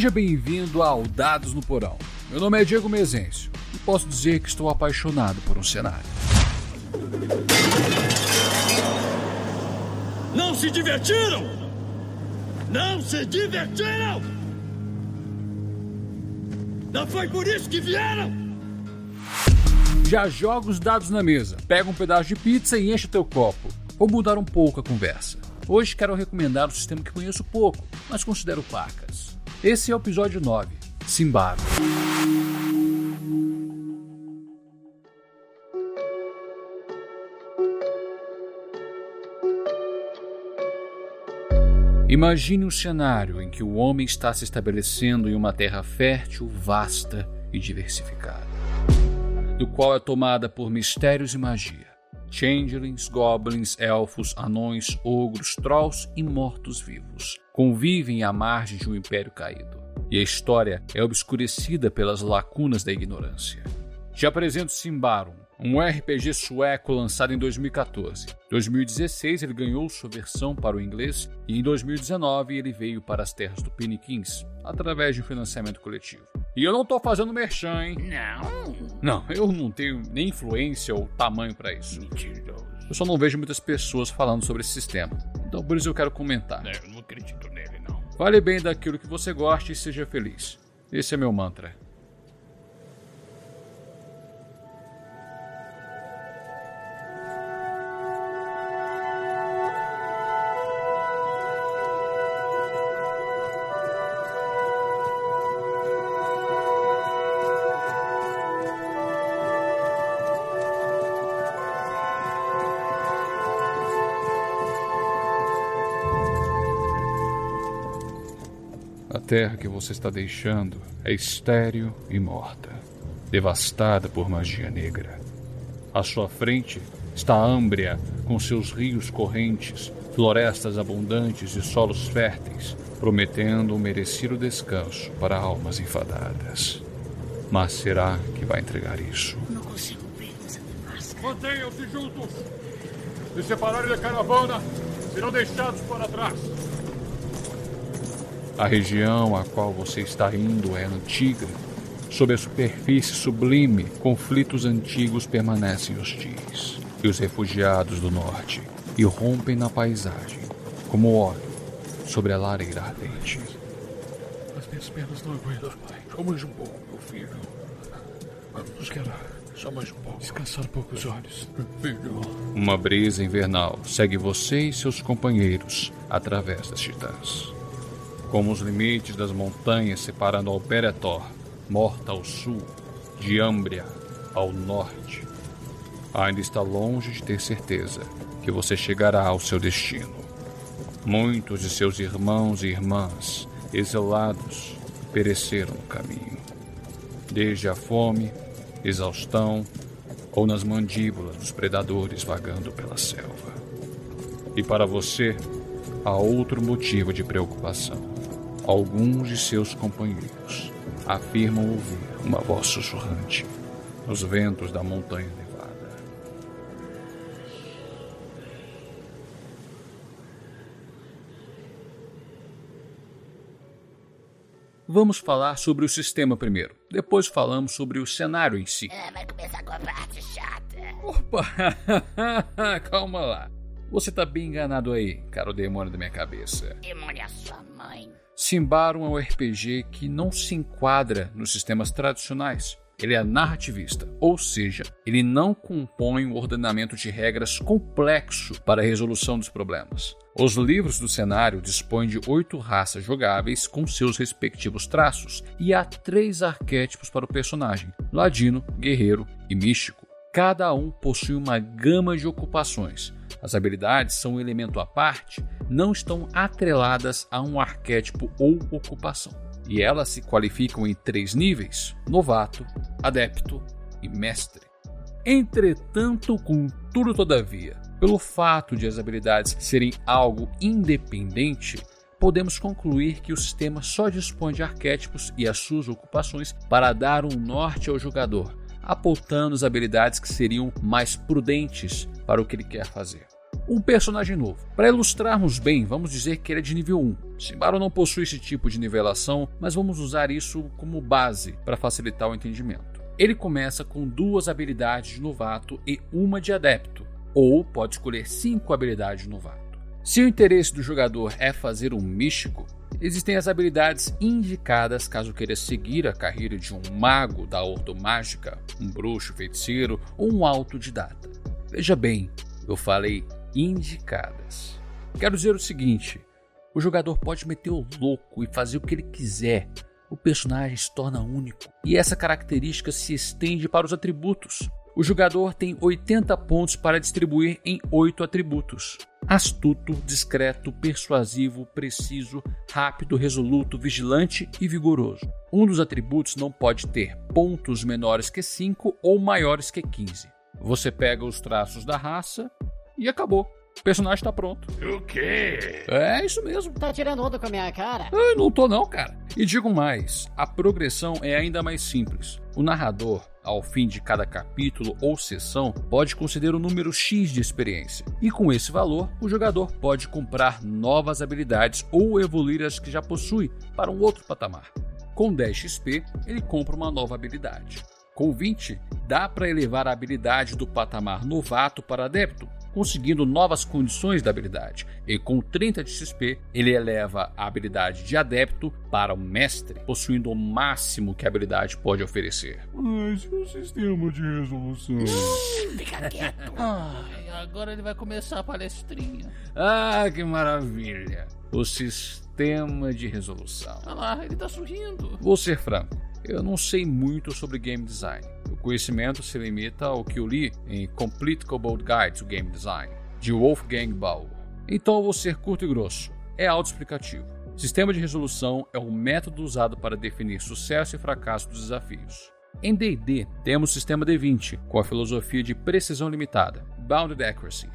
Seja bem-vindo ao Dados no Porão. Meu nome é Diego Mezencio e posso dizer que estou apaixonado por um cenário. Não se divertiram? Não se divertiram? Não foi por isso que vieram? Já joga os dados na mesa, pega um pedaço de pizza e enche teu copo. Vou mudar um pouco a conversa. Hoje quero recomendar um sistema que conheço pouco, mas considero pacas. Esse é o episódio 9, Simbaro. Imagine um cenário em que o homem está se estabelecendo em uma terra fértil, vasta e diversificada, do qual é tomada por mistérios e magia. Changelings, goblins, elfos, anões, ogros, trolls e mortos-vivos convivem à margem de um império caído, e a história é obscurecida pelas lacunas da ignorância. Te apresento Simbarum, um RPG sueco lançado em 2014. Em 2016 ele ganhou sua versão para o inglês e em 2019 ele veio para as terras do Pinikins através de um financiamento coletivo. E eu não tô fazendo merchan, hein? Não. Não, eu não tenho nem influência ou tamanho para isso. Mentiroso. Eu só não vejo muitas pessoas falando sobre esse sistema. Então por isso eu quero comentar. Eu não acredito nele, não. Fale bem daquilo que você gosta e seja feliz. Esse é meu mantra. Terra que você está deixando é estéril e morta, devastada por magia negra. À sua frente está a Âmbria, com seus rios correntes, florestas abundantes e solos férteis, prometendo um merecido descanso para almas enfadadas. Mas será que vai entregar isso? Não consigo ver essa máscara. Mantenham-se juntos. Se separarem da caravana, serão deixados para trás. A região a qual você está indo é antiga. Sob a superfície sublime, conflitos antigos permanecem hostis. E os refugiados do norte irrompem na paisagem, como óleo sobre a lareira ardente. As minhas pernas não aguentam, pai. Só mais um pouco, meu filho. Vamos quero só mais um pouco. Descansar um pouco os olhos. Filho. Uma brisa invernal segue você e seus companheiros através das titãs. Como os limites das montanhas separando Alberetor, morta ao sul, de Âmbria ao norte, ainda está longe de ter certeza que você chegará ao seu destino. Muitos de seus irmãos e irmãs, exilados, pereceram no caminho. Desde a fome, exaustão ou nas mandíbulas dos predadores vagando pela selva. E para você, há outro motivo de preocupação. Alguns de seus companheiros afirmam ouvir uma voz sussurrante nos ventos da montanha nevada. Vamos falar sobre o sistema primeiro. Depois falamos sobre o cenário em si. Ah, vai começar com a parte chata. Opa! Calma lá. Você tá bem enganado aí, cara demônio da minha cabeça. Demônio sua mãe. Simbarum é um RPG que não se enquadra nos sistemas tradicionais. Ele é narrativista, ou seja, ele não compõe um ordenamento de regras complexo para a resolução dos problemas. Os livros do cenário dispõem de oito raças jogáveis com seus respectivos traços, e há três arquétipos para o personagem: ladino, guerreiro e místico. Cada um possui uma gama de ocupações. As habilidades são um elemento à parte, não estão atreladas a um arquétipo ou ocupação. E elas se qualificam em três níveis: novato, adepto e mestre. Entretanto, contudo, todavia, pelo fato de as habilidades serem algo independente, podemos concluir que o sistema só dispõe de arquétipos e as suas ocupações para dar um norte ao jogador, apontando as habilidades que seriam mais prudentes para o que ele quer fazer. Um personagem novo. Para ilustrarmos bem, vamos dizer que ele é de nível 1. Simbaro não possui esse tipo de nivelação, mas vamos usar isso como base para facilitar o entendimento. Ele começa com duas habilidades de novato e uma de adepto, ou pode escolher cinco habilidades de novato. Se o interesse do jogador é fazer um místico, existem as habilidades indicadas caso queira seguir a carreira de um mago da ordomágica, um bruxo feiticeiro ou um autodidata. Veja bem, eu falei indicadas. Quero dizer o seguinte: o jogador pode meter o louco e fazer o que ele quiser. O personagem se torna único e essa característica se estende para os atributos. O jogador tem 80 pontos para distribuir em 8 atributos astuto, discreto, persuasivo, preciso, rápido, resoluto, vigilante e vigoroso. Um dos atributos não pode ter pontos menores que 5 ou maiores que 15. Você pega os traços da raça e acabou. O personagem está pronto. O quê? É isso mesmo. Tá tirando onda com a minha cara? Eu não tô não, cara. E digo mais, a progressão é ainda mais simples. O narrador ao fim de cada capítulo ou sessão, pode conceder um número X de experiência, e com esse valor, o jogador pode comprar novas habilidades ou evoluir as que já possui para um outro patamar. Com 10 XP, ele compra uma nova habilidade. Com 20, dá para elevar a habilidade do patamar novato para adepto, conseguindo novas condições da habilidade, e com 30 de XP ele eleva a habilidade de adepto para o mestre, possuindo o máximo que a habilidade pode oferecer. Mas e o sistema de resolução? Fica quieto. Ai, agora ele vai começar a palestrinha. Ah, que maravilha! O sistema de resolução. Olha lá, ele tá sorrindo. Vou ser franco, eu não sei muito sobre game design. O conhecimento se limita ao que eu li em Complete Cobalt Guide to Game Design, de Wolfgang Bauer. Então eu vou ser curto e grosso. É autoexplicativo. Sistema de resolução é o método usado para definir sucesso e fracasso dos desafios. Em D&D, temos o sistema D20, com a filosofia de precisão limitada, Bounded Accuracy.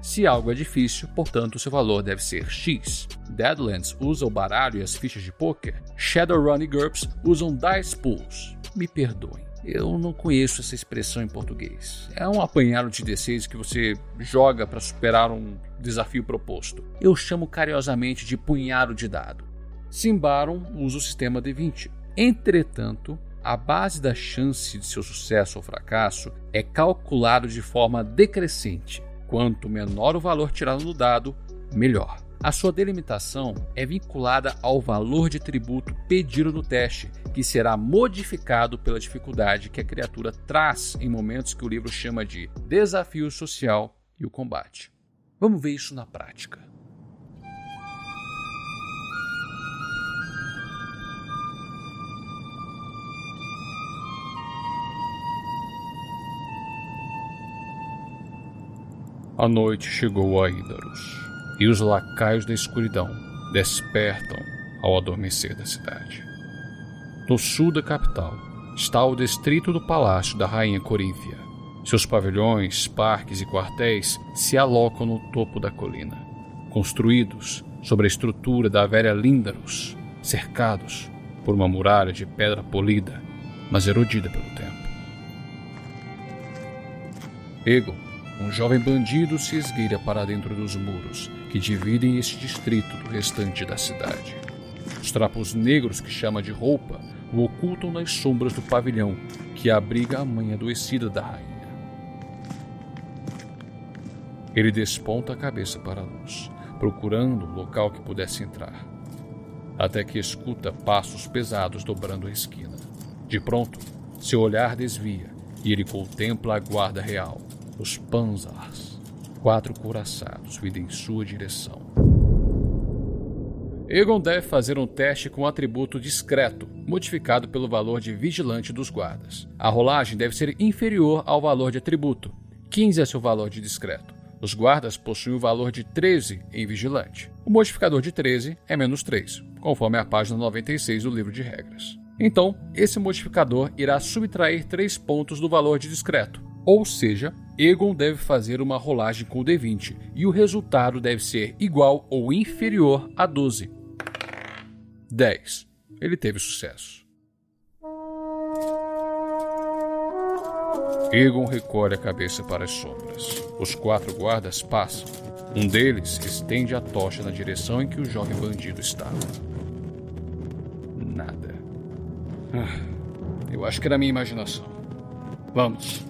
Se algo é difícil, portanto seu valor deve ser X. Deadlands usa o baralho e as fichas de poker. Shadowrun e GURPS usam dice pools. Me perdoem. Eu não conheço essa expressão em português. É um apanhado de D6 que você joga para superar um desafio proposto. Eu chamo carinhosamente de punhado de dado. Simbaron usa o sistema D20. Entretanto, a base da chance de seu sucesso ou fracasso é calculado de forma decrescente. Quanto menor o valor tirado no dado, melhor. A sua delimitação é vinculada ao valor de tributo pedido no teste, que será modificado pela dificuldade que a criatura traz em momentos que o livro chama de desafio social e o combate. Vamos ver isso na prática. A noite chegou a Ídaros, e os lacaios da escuridão despertam ao adormecer da cidade. No sul da capital está o distrito do Palácio da Rainha Corínfia. Seus pavilhões, parques e quartéis se alocam no topo da colina, construídos sobre a estrutura da velha Líndaros, cercados por uma muralha de pedra polida, mas erodida pelo tempo. Egon um jovem bandido se esgueira para dentro dos muros que dividem este distrito do restante da cidade. Os trapos negros que chama de roupa o ocultam nas sombras do pavilhão que abriga a mãe adoecida da rainha. Ele desponta a cabeça para a luz, procurando um local que pudesse entrar, até que escuta passos pesados dobrando a esquina. De pronto, seu olhar desvia e ele contempla a guarda real, os Panzars, quatro couraçados, vindo em sua direção. Egon deve fazer um teste com o atributo discreto, modificado pelo valor de vigilante dos guardas. A rolagem deve ser inferior ao valor de atributo. 15 é seu valor de discreto. Os guardas possuem o valor de 13 em vigilante. O modificador de 13 é menos 3, conforme a página 96 do livro de regras. Então, esse modificador irá subtrair 3 pontos do valor de discreto, ou seja, Egon deve fazer uma rolagem com o D20 e o resultado deve ser igual ou inferior a 12. 10. Ele teve sucesso. Egon recolhe a cabeça para as sombras. Os quatro guardas passam. Um deles estende a tocha na direção em que o jovem bandido estava. Nada. Ah, eu acho que era minha imaginação. Vamos.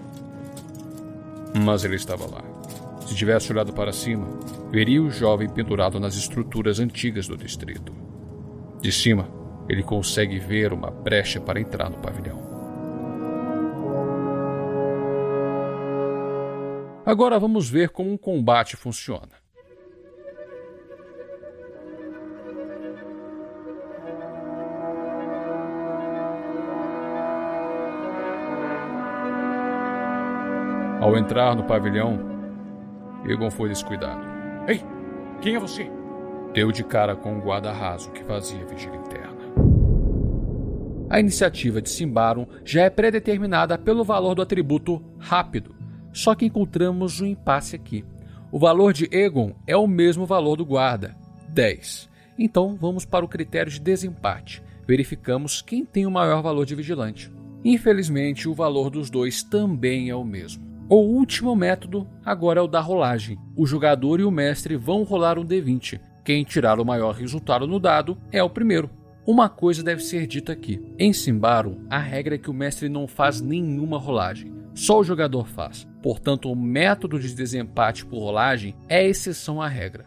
Mas ele estava lá. Se tivesse olhado para cima, veria o jovem pendurado nas estruturas antigas do distrito. De cima, ele consegue ver uma brecha para entrar no pavilhão. Agora vamos ver como um combate funciona. Ao entrar no pavilhão, Egon foi descuidado. Ei, quem é você? Deu de cara com um guarda raso que fazia vigília interna. A iniciativa de Simbarum já é predeterminada pelo valor do atributo rápido, só que encontramos um impasse aqui. O valor de Egon é o mesmo valor do guarda, 10. Então vamos para o critério de desempate. Verificamos quem tem o maior valor de vigilante. Infelizmente, o valor dos dois também é o mesmo. O último método agora é o da rolagem. O jogador e o mestre vão rolar um D20. Quem tirar o maior resultado no dado é o primeiro. Uma coisa deve ser dita aqui. Em Simbarum, a regra é que o mestre não faz nenhuma rolagem. Só o jogador faz. Portanto, o método de desempate por rolagem é exceção à regra.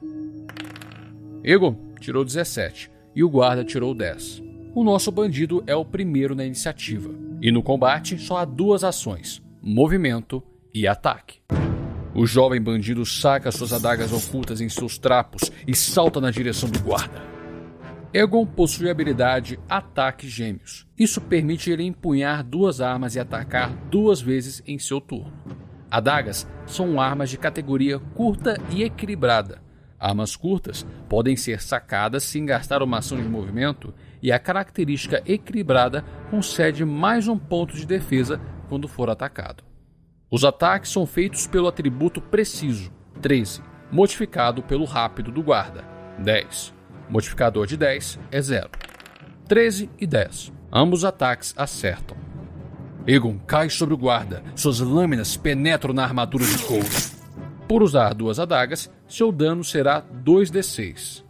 Egon tirou 17 e o guarda tirou 10. O nosso bandido é o primeiro na iniciativa. E no combate só há duas ações: movimento e ataque. O jovem bandido saca suas adagas ocultas em seus trapos e salta na direção do guarda. Egon possui a habilidade Ataque Gêmeos. Isso permite ele empunhar duas armas e atacar duas vezes em seu turno. Adagas são armas de categoria curta e equilibrada. Armas curtas podem ser sacadas sem gastar uma ação de movimento, e a característica equilibrada concede mais um ponto de defesa quando for atacado. Os ataques são feitos pelo atributo preciso, 13, modificado pelo rápido do guarda, 10. Modificador de 10 é 0. 13 e 10. Ambos os ataques acertam. Egon cai sobre o guarda, suas lâminas penetram na armadura de couro. Por usar duas adagas, seu dano será 2d6.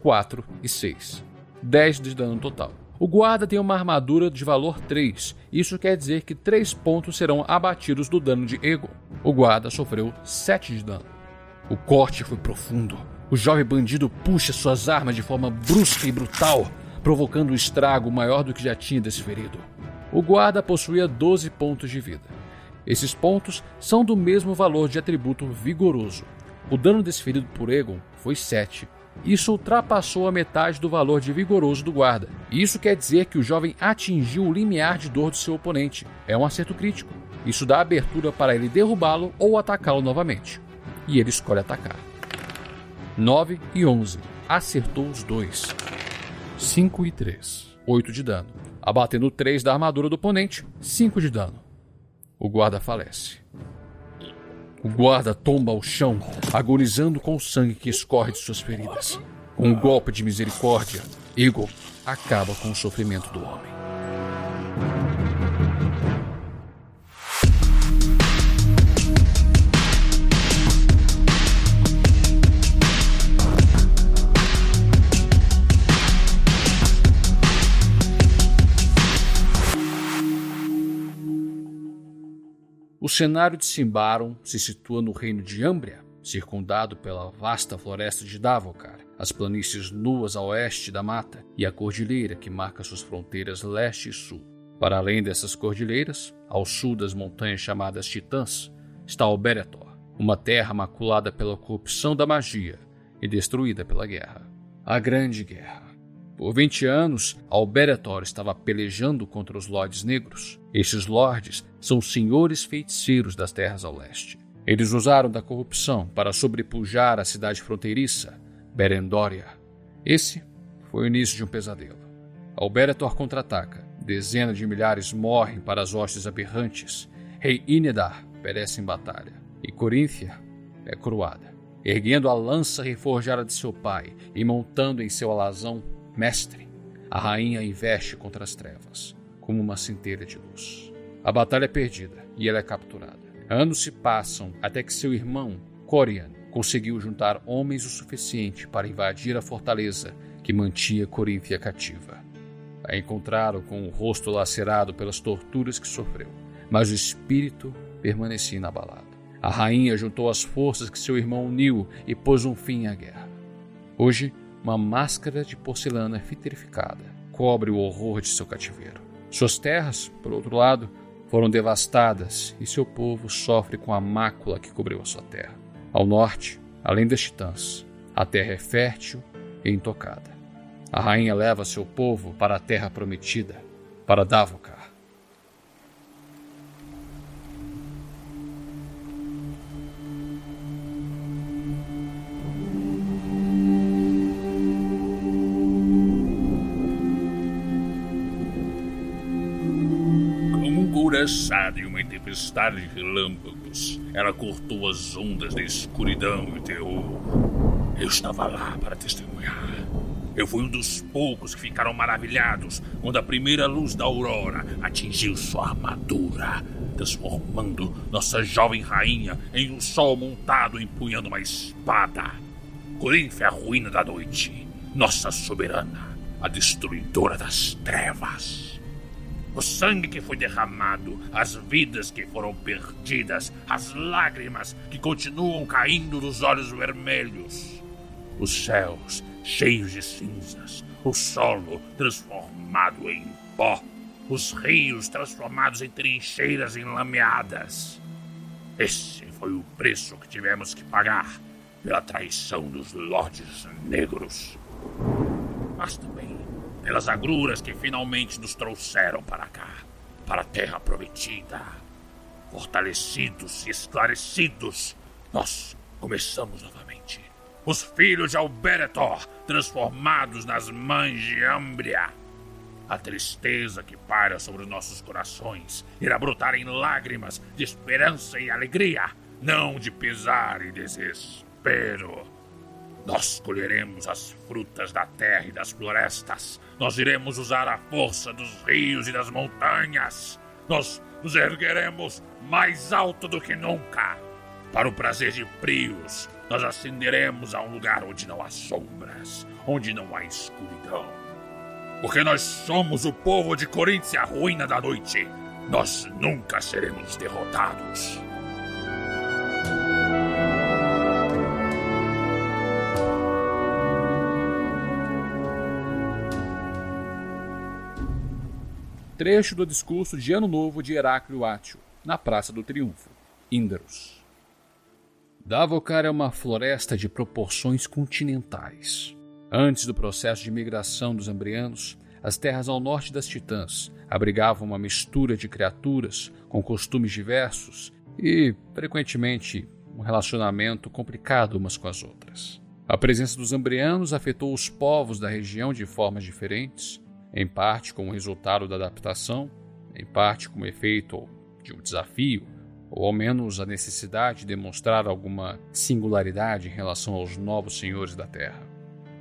4 e 6. 10 de dano total. O guarda tem uma armadura de valor 3. Isso quer dizer que 3 pontos serão abatidos do dano de Egon. O guarda sofreu 7 de dano. O corte foi profundo. O jovem bandido puxa suas armas de forma brusca e brutal, provocando um estrago maior do que já tinha desferido. O guarda possuía 12 pontos de vida. Esses pontos são do mesmo valor de atributo vigoroso. O dano desferido por Egon foi 7, isso ultrapassou a metade do valor de vigoroso do guarda. Isso quer dizer que o jovem atingiu o limiar de dor do seu oponente. É um acerto crítico. Isso dá abertura para ele derrubá-lo ou atacá-lo novamente. E ele escolhe atacar. 9 e 11. Acertou os dois. 5 e 3. 8 de dano. Abatendo 3 da armadura do oponente, 5 de dano. O guarda falece. O guarda tomba ao chão, agonizando com o sangue que escorre de suas feridas. Com um golpe de misericórdia, Igor acaba com o sofrimento do homem. Cenário de Simbarum se situa no reino de Ambria, circundado pela vasta floresta de Davokar, as planícies nuas a oeste da mata e a cordilheira que marca suas fronteiras leste e sul. Para além dessas cordilheiras, ao sul das montanhas chamadas Titãs, está Alberetor, uma terra maculada pela corrupção da magia e destruída pela guerra. A Grande Guerra. Por 20 anos, Alberetor estava pelejando contra os Lordes Negros. Estes Lordes são senhores feiticeiros das terras ao leste. Eles usaram da corrupção para sobrepujar a cidade fronteiriça, Berendória. Esse foi o início de um pesadelo. Alberetor contra-ataca. Dezenas de milhares morrem para as hostes aberrantes. Rei Inedar perece em batalha. E Corínthia é cruada. Erguendo a lança reforjada de seu pai e montando em seu alazão Mestre, a rainha investe contra as trevas, como uma centelha de luz. A batalha é perdida e ela é capturada. Anos se passam até que seu irmão, Corian, conseguiu juntar homens o suficiente para invadir a fortaleza que mantinha Coríntia cativa. A encontraram com o rosto lacerado pelas torturas que sofreu, mas o espírito permanecia inabalado. A rainha juntou as forças que seu irmão uniu e pôs um fim à guerra. Hoje, uma máscara de porcelana vitrificada cobre o horror de seu cativeiro. Suas terras, por outro lado, foram devastadas e seu povo sofre com a mácula que cobriu a sua terra. Ao norte, além das titãs, a terra é fértil e intocada. A rainha leva seu povo para a terra prometida, para Davokar. Tempestade de relâmpagos, ela cortou as ondas da escuridão e terror. Eu estava lá para testemunhar. Eu fui um dos poucos que ficaram maravilhados quando a primeira luz da aurora atingiu sua armadura, transformando nossa jovem rainha em um sol montado empunhando uma espada. Corinth é a ruína da noite, nossa soberana, a destruidora das trevas. O sangue que foi derramado, as vidas que foram perdidas, as lágrimas que continuam caindo dos olhos vermelhos. Os céus cheios de cinzas, o solo transformado em pó, os rios transformados em trincheiras enlameadas. Esse foi o preço que tivemos que pagar pela traição dos lordes negros. Mas também pelas agruras que finalmente nos trouxeram para cá, para a terra prometida. Fortalecidos e esclarecidos, nós começamos novamente os filhos de Alberetor, transformados nas mães de Ambria. A tristeza que paira sobre os nossos corações irá brotar em lágrimas de esperança e alegria, não de pesar e desespero. Nós colheremos as frutas da terra e das florestas. Nós iremos usar a força dos rios e das montanhas. Nós nos ergueremos mais alto do que nunca. Para o prazer de Prios, nós ascenderemos a um lugar onde não há sombras, onde não há escuridão. Porque nós somos o povo de Corinto, a ruína da noite. Nós nunca seremos derrotados. Trecho do discurso de Ano Novo de Heráclio Átio, na Praça do Triunfo, Índaros. Davokar é uma floresta de proporções continentais. Antes do processo de migração dos Ambrianos, as terras ao norte das Titãs abrigavam uma mistura de criaturas com costumes diversos e, frequentemente, um relacionamento complicado umas com as outras. A presença dos Ambrianos afetou os povos da região de formas diferentes, em parte como resultado da adaptação, em parte como efeito de um desafio ou ao menos a necessidade de demonstrar alguma singularidade em relação aos novos senhores da Terra.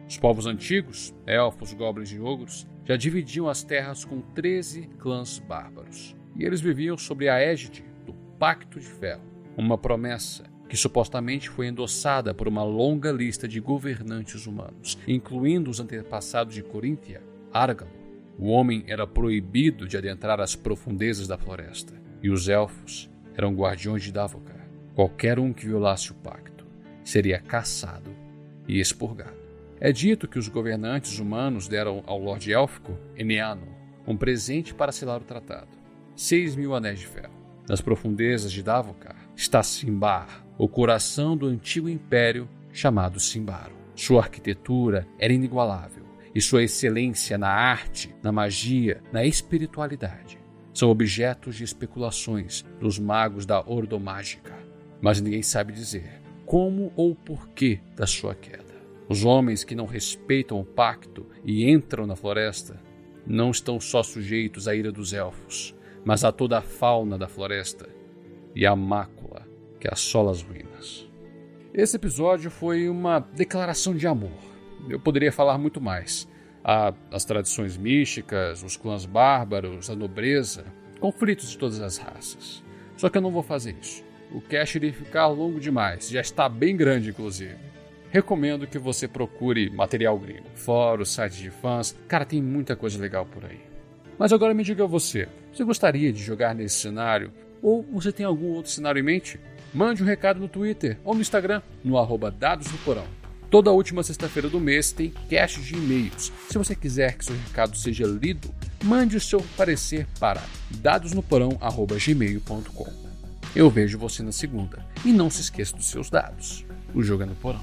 Os povos antigos, elfos, goblins e ogros, já dividiam as terras com 13 clãs bárbaros, e eles viviam sob a égide do Pacto de Ferro, uma promessa que supostamente foi endossada por uma longa lista de governantes humanos, incluindo os antepassados de Coríntia, Árgalo. O homem era proibido de adentrar as profundezas da floresta, e os elfos eram guardiões de Davokar. Qualquer um que violasse o pacto seria caçado e expurgado. É dito que os governantes humanos deram ao Lorde Élfico, Eneano, um presente para selar o tratado: seis mil anéis de ferro. Nas profundezas de Davokar está Simbar, o coração do antigo império chamado Simbaro. Sua arquitetura era inigualável e sua excelência na arte, na magia, na espiritualidade são objetos de especulações dos magos da ordomágica, mas ninguém sabe dizer como ou porquê da sua queda. Os homens que não respeitam o pacto e entram na floresta não estão só sujeitos à ira dos elfos, mas a toda a fauna da floresta e à mácula que assola as ruínas. Esse episódio foi uma declaração de amor. Eu poderia falar muito mais, as tradições místicas, os clãs bárbaros, a nobreza, conflitos de todas as raças. Só que eu não vou fazer isso. O cast iria ficar longo demais, já está bem grande inclusive. Recomendo que você procure material gringo, fóruns, sites de fãs, cara, tem muita coisa legal por aí. Mas agora me diga você, você gostaria de jogar nesse cenário? Ou você tem algum outro cenário em mente? Mande um recado no Twitter ou no Instagram, no arroba Dados do Porão. Toda última sexta-feira do mês tem cast de e-mails. Se você quiser que seu recado seja lido, mande o seu parecer para dadosnoporão.gmail.com. Eu vejo você na segunda. E não se esqueça dos seus dados. O jogo é no porão.